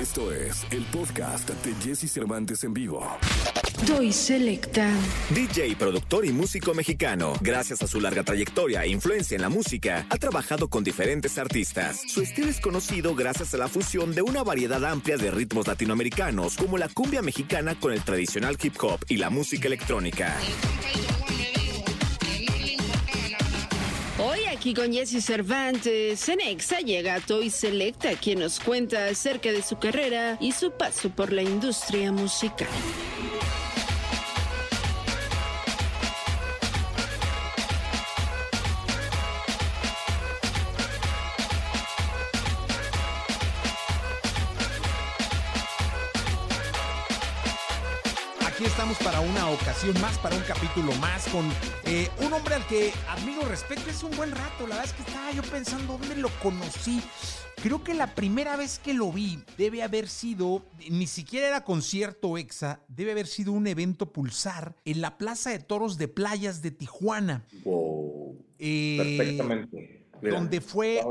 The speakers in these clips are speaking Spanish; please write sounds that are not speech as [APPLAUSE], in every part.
Esto es el podcast de Jesse Cervantes en vivo. Doy Selecta. DJ, productor y músico mexicano. Gracias a su larga trayectoria e influencia en la música, ha trabajado con diferentes artistas. Su estilo es conocido gracias a la fusión de una variedad amplia de ritmos latinoamericanos, como la cumbia mexicana con el tradicional hip hop y la música electrónica. Aquí con Jesse Cervantes, en Exa llega Toy Selecta, quien nos cuenta acerca de su carrera y su paso por la industria musical. Aquí estamos para una ocasión más, para un capítulo más, con eh, un hombre al que admiro respeto. Es un buen rato, la verdad es que estaba yo pensando dónde lo conocí. Creo que la primera vez que lo vi debe haber sido, ni siquiera era concierto EXA, debe haber sido un evento pulsar en la Plaza de Toros de Playas de Tijuana. Wow. Eh, Perfectamente. Mira, donde fue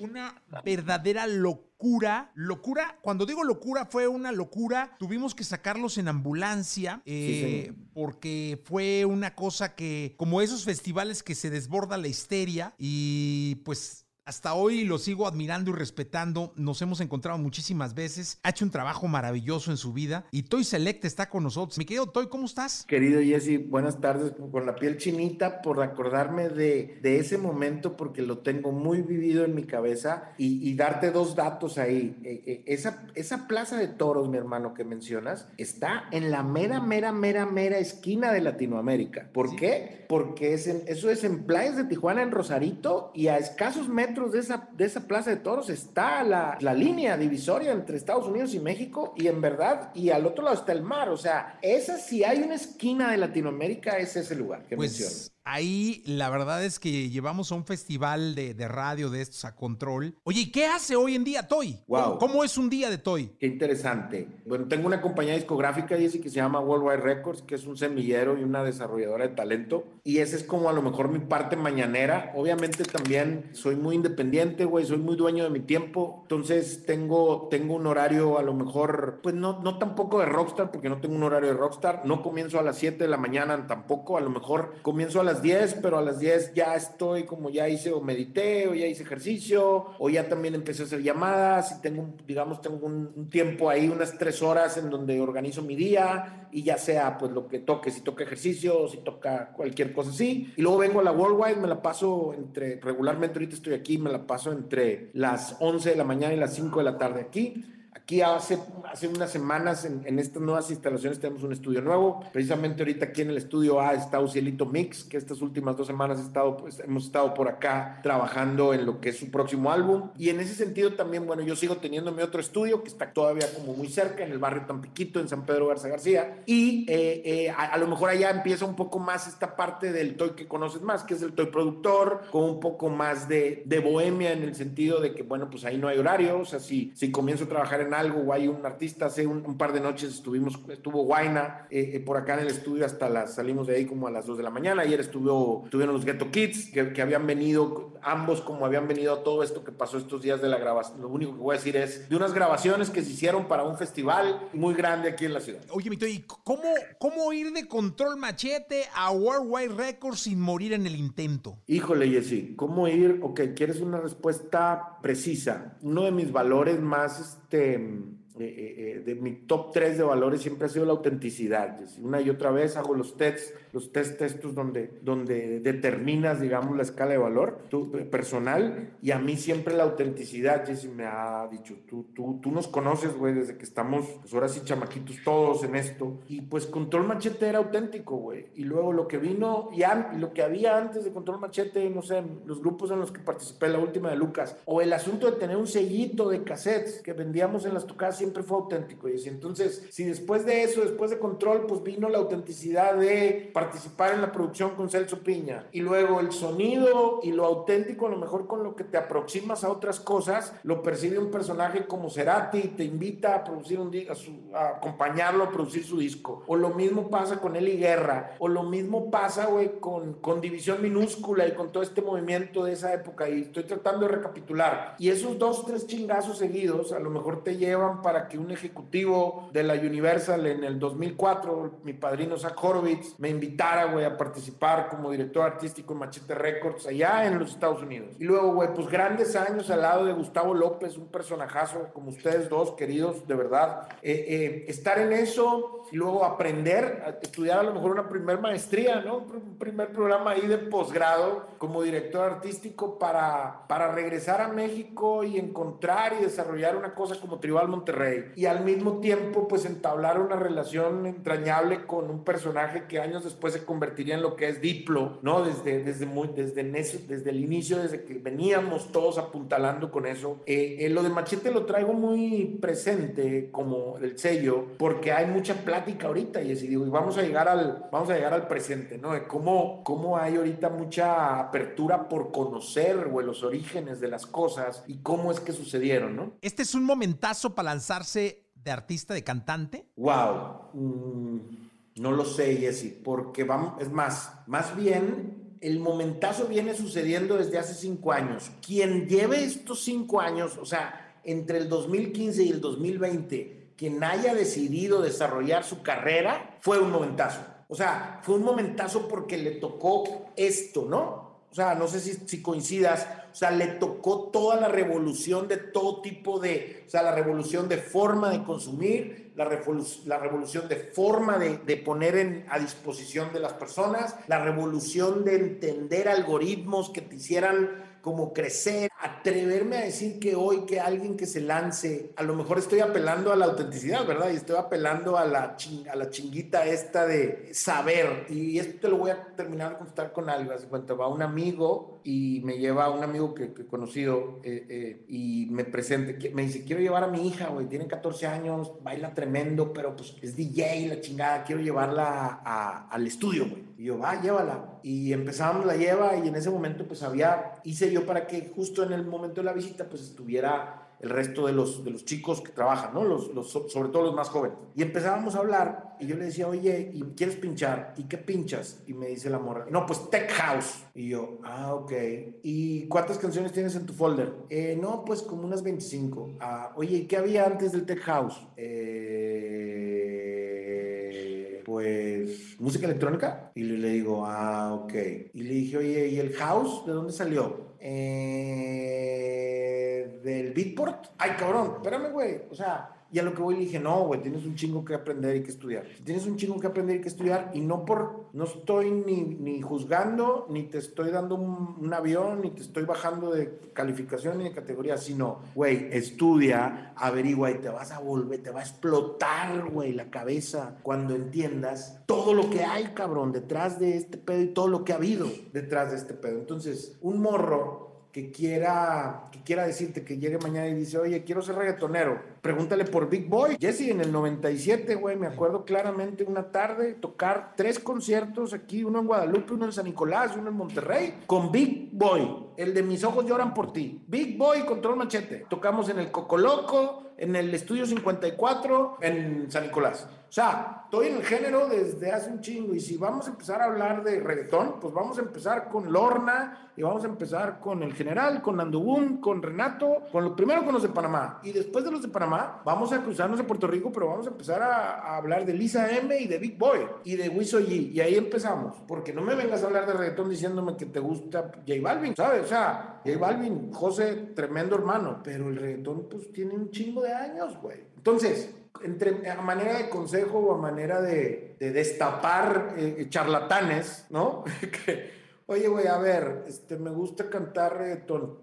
una verdadera locura. Locura, cuando digo locura, fue una locura. Tuvimos que sacarlos en ambulancia eh, porque fue una cosa que, como esos festivales que se desborda la histeria y pues... Hasta hoy lo sigo admirando y respetando. Nos hemos encontrado muchísimas veces. Ha hecho un trabajo maravilloso en su vida. Y Toy Select está con nosotros. Mi querido Toy, ¿cómo estás? Querido Jesse, buenas tardes. Con la piel chinita por acordarme de, de ese momento porque lo tengo muy vivido en mi cabeza y, y darte dos datos ahí. Eh, eh, esa, esa plaza de toros, mi hermano, que mencionas, está en la mera, mera, mera, mera esquina de Latinoamérica. ¿Por qué? Porque es en- eso es en Playas de Tijuana, en Rosarito, y a escasos metros de esa, de esa plaza de toros está la, la línea divisoria entre Estados Unidos y México, y en verdad, y al otro lado está el mar. O sea, esa si hay una esquina de Latinoamérica, es ese lugar que mencionas. Ahí la verdad es que llevamos a un festival de, de radio de estos a control. Oye, ¿y qué hace hoy en día Toy? Wow. ¿Cómo, cómo es un día de Toy? Qué interesante. Bueno, tengo una compañía discográfica, Jesse, que se llama Worldwide Records, que es un semillero y una desarrolladora de talento. Y esa es como a lo mejor mi parte mañanera. Obviamente también soy muy independiente, güey, soy muy dueño de mi tiempo. Entonces tengo, tengo un horario a lo mejor, pues no, no tampoco de rockstar, porque no tengo un horario de rockstar. No comienzo a las 7 de la mañana tampoco. A lo mejor comienzo a las 10, pero a las 10 ya estoy como ya hice o medité o ya hice ejercicio o ya también empecé a hacer llamadas y tengo, digamos, tengo un, un tiempo ahí, unas tres horas en donde organizo mi día y ya sea pues lo que toque, si toca ejercicio, si toca cualquier cosa así. Y luego vengo a la Worldwide, me la paso entre, regularmente ahorita estoy aquí, me la paso entre las 11 de la mañana y las 5 de la tarde aquí. Aquí hace, hace unas semanas en, en estas nuevas instalaciones tenemos un estudio nuevo. Precisamente ahorita aquí en el estudio A está Ucielito Mix, que estas últimas dos semanas he estado, pues, hemos estado por acá trabajando en lo que es su próximo álbum. Y en ese sentido también, bueno, yo sigo teniendo mi otro estudio que está todavía como muy cerca, en el barrio Tampiquito, en San Pedro Garza García. Y eh, eh, a, a lo mejor allá empieza un poco más esta parte del toy que conoces más, que es el toy productor, con un poco más de, de bohemia en el sentido de que, bueno, pues ahí no hay horario. O sea, si, si comienzo a trabajar en algo o hay un artista, hace un, un par de noches estuvimos, estuvo Guaina eh, eh, por acá en el estudio hasta las, salimos de ahí como a las 2 de la mañana. Ayer estuvo, estuvieron los Ghetto Kids, que, que habían venido, ambos como habían venido a todo esto que pasó estos días de la grabación. Lo único que voy a decir es de unas grabaciones que se hicieron para un festival muy grande aquí en la ciudad. Oye, mi Toy, ¿y ¿cómo, ¿cómo ir de Control Machete a Worldwide Records sin morir en el intento? Híjole, Jessy, ¿cómo ir? Ok, quieres una respuesta precisa. Uno de mis valores más, este, eh, eh, eh, de mi top 3 de valores siempre ha sido la autenticidad. Una y otra vez hago los tests, los test estos donde, donde determinas, digamos, la escala de valor eh, personal. Y a mí siempre la autenticidad, Jessy, me ha dicho, tú, tú, tú nos conoces, güey, desde que estamos, pues ahora sí, chamaquitos todos en esto. Y pues Control Machete era auténtico, güey. Y luego lo que vino, y lo que había antes de Control Machete, no sé, los grupos en los que participé, la última de Lucas, o el asunto de tener un sellito de cassettes que vendíamos en las tocadas siempre fue auténtico. Y entonces, si después de eso, después de Control, pues vino la autenticidad de participar en la producción con Celso Piña, y luego el sonido y lo auténtico, a lo mejor con lo que te aproximas a otras cosas, lo percibe un personaje como Cerati, te invita a producir un a, a acompañarlo a producir su disco. O lo mismo pasa con Eli Guerra, o lo mismo pasa, güey, con, con División Minúscula y con todo este movimiento de esa época. Y estoy tratando de recapitular. Y esos dos, tres chingazos seguidos, a lo mejor te llevan para que un ejecutivo de la Universal en el 2004, mi padrino Zach Horowitz, me invitara, güey, a participar como director artístico en Machete Records allá en los Estados Unidos. Y luego, güey, pues grandes años al lado de Gustavo López, un personajazo como ustedes dos, queridos, de verdad. Eh, eh, estar en eso y luego aprender, a estudiar a lo mejor una primer maestría, ¿no? Un primer programa ahí de posgrado como director artístico para, para regresar a México y encontrar y desarrollar una cosa como Tribal Monterrey. Y al mismo tiempo, pues entablar una relación entrañable con un personaje que años después se convertiría en lo que es Diplo, ¿no? Desde, desde, muy, desde, desde el inicio, desde que veníamos todos apuntalando con eso. Eh, eh, lo de Machete lo traigo muy presente como el sello, porque hay mucha plática ahorita y así digo, y vamos a llegar al, vamos a llegar al presente, ¿no? De cómo, cómo hay ahorita mucha apertura por conocer, o los orígenes de las cosas y cómo es que sucedieron, ¿no? Este es un momentazo para de artista, de cantante. Wow. Mm, no lo sé, Jesse, porque vamos, es más, más bien el momentazo viene sucediendo desde hace cinco años. Quien lleve estos cinco años, o sea, entre el 2015 y el 2020, quien haya decidido desarrollar su carrera, fue un momentazo. O sea, fue un momentazo porque le tocó esto, ¿no? O sea, no sé si coincidas, o sea, le tocó toda la revolución de todo tipo de, o sea, la revolución de forma de consumir, la, la revolución de forma de, de poner a disposición de las personas, la revolución de entender algoritmos que te hicieran como crecer, atreverme a decir que hoy que alguien que se lance, a lo mejor estoy apelando a la autenticidad, ¿verdad? Y estoy apelando a la, a la chinguita esta de saber. Y esto te lo voy a terminar de contar con algo. Hace cuenta, va un amigo y me lleva un amigo que, he conocido eh, eh, y me presenta, me dice, quiero llevar a mi hija, güey, tiene 14 años, baila tremendo, pero pues es DJ, la chingada, quiero llevarla al estudio, güey. Y yo, va, llévala. Y empezamos la lleva y en ese momento pues había, hice yo para que justo en el momento de la visita pues estuviera el resto de los, de los chicos que trabajan, ¿no? Los, los, sobre todo los más jóvenes. Y empezábamos a hablar y yo le decía, oye, ¿y quieres pinchar? ¿Y qué pinchas? Y me dice la morra, no, pues Tech House. Y yo, ah, ok. ¿Y cuántas canciones tienes en tu folder? Eh, no, pues como unas 25. Ah, oye, ¿y qué había antes del Tech House? Eh, pues música electrónica. Y le, digo, ah, ok. Y le dije, oye, ¿y el house de dónde salió? Eh, del Beatport. Ay, cabrón, espérame, güey. O sea, y a lo que voy le dije, no, güey, tienes un chingo que aprender y que estudiar. Tienes un chingo que aprender y que estudiar y no por, no estoy ni, ni juzgando, ni te estoy dando un, avión, ni te estoy bajando de calificación ni de categoría, sino, güey, estudia, averigua y te vas a volver, te va a explotar, güey, la cabeza cuando entiendas todo lo que hay, cabrón, detrás de este pedo y todo lo que ha habido detrás de este pedo. Entonces, un morro que quiera, que quiera decirte que llegue mañana y dice, oye, quiero ser reggaetonero, pregúntale por Big Boy. Jesse, en el 97, güey, me acuerdo claramente una tarde tocar tres conciertos aquí, uno en Guadalupe, uno en San Nicolás, uno en Monterrey, con Big Boy, el de Mis Ojos Lloran por Ti. Big Boy, Control Machete. Tocamos en el Cocoloco, en el Estudio 54, en San Nicolás. O sea, estoy en el género desde hace un chingo y si vamos a empezar a hablar de reggaetón, pues vamos a empezar con Lorna y vamos a empezar con el general, con Andubún, con Renato, con lo primero con los de Panamá y después de los de Panamá vamos a cruzarnos a Puerto Rico, pero vamos a empezar a, hablar de Lisa M y de Big Boy y de Wiso G y ahí empezamos, porque no me vengas a hablar de reggaetón diciéndome que te gusta J Balvin, ¿sabes? O sea, J Balvin, José, tremendo hermano, pero el reggaetón pues tiene un chingo de años, güey. Entonces, entre, a manera de consejo o a manera de, destapar eh, charlatanes, ¿no? [LAUGHS] oye, güey, a ver, este, me gusta cantar reggaetón.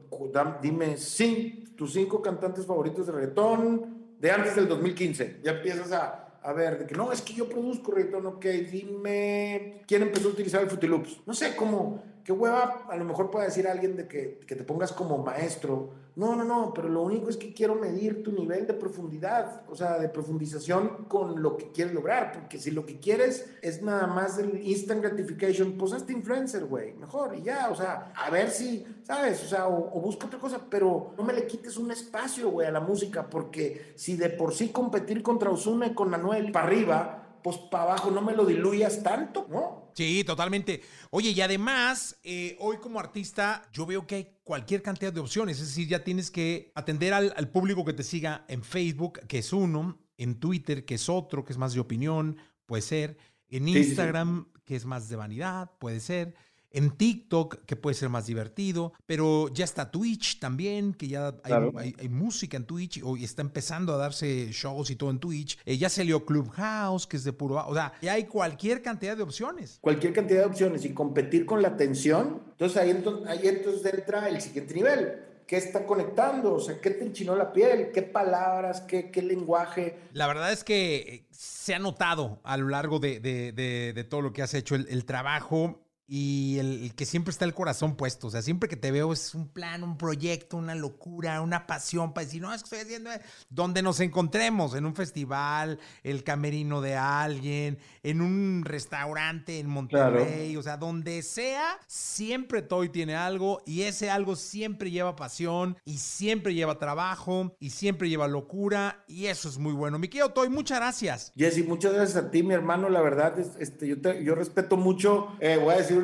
Dime, sí, tus cinco cantantes favoritos de reggaetón de antes del 2015. Ya empiezas a, a ver, que no, es que yo produzco reggaetón, ok, dime, ¿quién empezó a utilizar el Fruity Loops? No sé, cómo qué hueva, a lo mejor puede decir alguien de que, que te pongas como maestro. No, no, no, pero lo único es que quiero medir tu nivel de profundidad, o sea, de profundización con lo que quieres lograr, porque si lo que quieres es nada más el instant gratification, pues hazte influencer, güey, mejor, y ya, o sea, a ver si, ¿sabes? O sea, o, busca otra cosa, pero no me le quites un espacio, güey, a la música, porque si de por sí competir contra Osuna y con Manuel para arriba, pues para abajo no me lo diluyas tanto, ¿no? Sí, totalmente. Oye, y además, eh, hoy como artista, yo veo que hay cualquier cantidad de opciones. Es decir, ya tienes que atender al, público que te siga en Facebook, que es uno, en Twitter, que es otro, que es más de opinión, puede ser, en Instagram, que es más de vanidad, puede ser en TikTok, que puede ser más divertido, pero ya está Twitch también, que ya hay, música en Twitch, y está empezando a darse shows y todo en Twitch. Eh, ya salió Clubhouse, que es de puro... O sea, ya hay cualquier cantidad de opciones. Cualquier cantidad de opciones y competir con la atención. Entonces ahí, entonces, ahí entonces entra el siguiente nivel. ¿Qué está conectando? O sea, ¿qué te enchinó la piel? ¿Qué palabras? ¿Qué, qué lenguaje? La verdad es que eh, se ha notado a lo largo de, de, todo lo que has hecho el, el trabajo y el, que siempre está el corazón puesto. O sea, siempre que te veo es un plan, un proyecto, una locura, una pasión para decir, no, es que estoy haciendo donde nos encontremos, en un festival, el camerino de alguien, en un restaurante en Monterrey, o sea, donde sea, siempre Toy tiene algo y ese algo siempre lleva pasión y siempre lleva trabajo y siempre lleva locura y eso es muy bueno. Mi querido Toy, muchas gracias. Jesse, muchas gracias a ti, mi hermano. La verdad, este, yo, yo respeto mucho, eh, voy a decir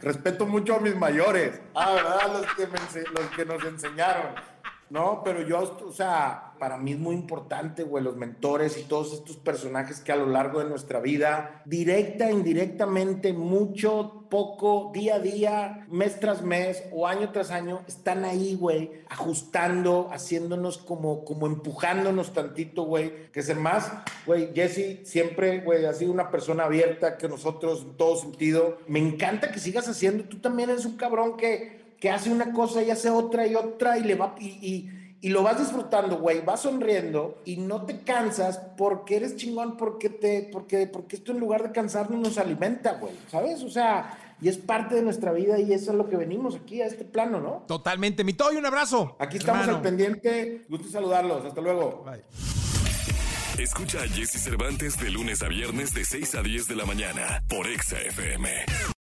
respeto mucho a mis mayores, ah, ¿verdad? Los que, los que nos enseñaron. No, pero yo, o sea, para mí es muy importante, güey, los mentores y todos estos personajes que a lo largo de nuestra vida, directa, indirectamente, mucho, poco, día a día, mes tras mes o año tras año, están ahí, güey, ajustando, haciéndonos como, como empujándonos tantito, güey, que es más, güey, Jesse siempre, güey, ha sido una persona abierta que nosotros en todo sentido. Me encanta que sigas haciendo, tú también eres un cabrón que que hace una cosa y hace otra y otra y le va y, y, lo vas disfrutando, güey, vas sonriendo y no te cansas porque eres chingón, porque te, porque, porque esto en lugar de cansarnos nos alimenta, güey, ¿sabes? O sea, y es parte de nuestra vida y eso es lo que venimos aquí a este plano, ¿no? Totalmente, mi y un abrazo. Aquí estamos al pendiente, gusto saludarlos, hasta luego. Bye. Escucha a Jesse Cervantes de lunes a viernes de 6 a 10 de la mañana por Exa FM.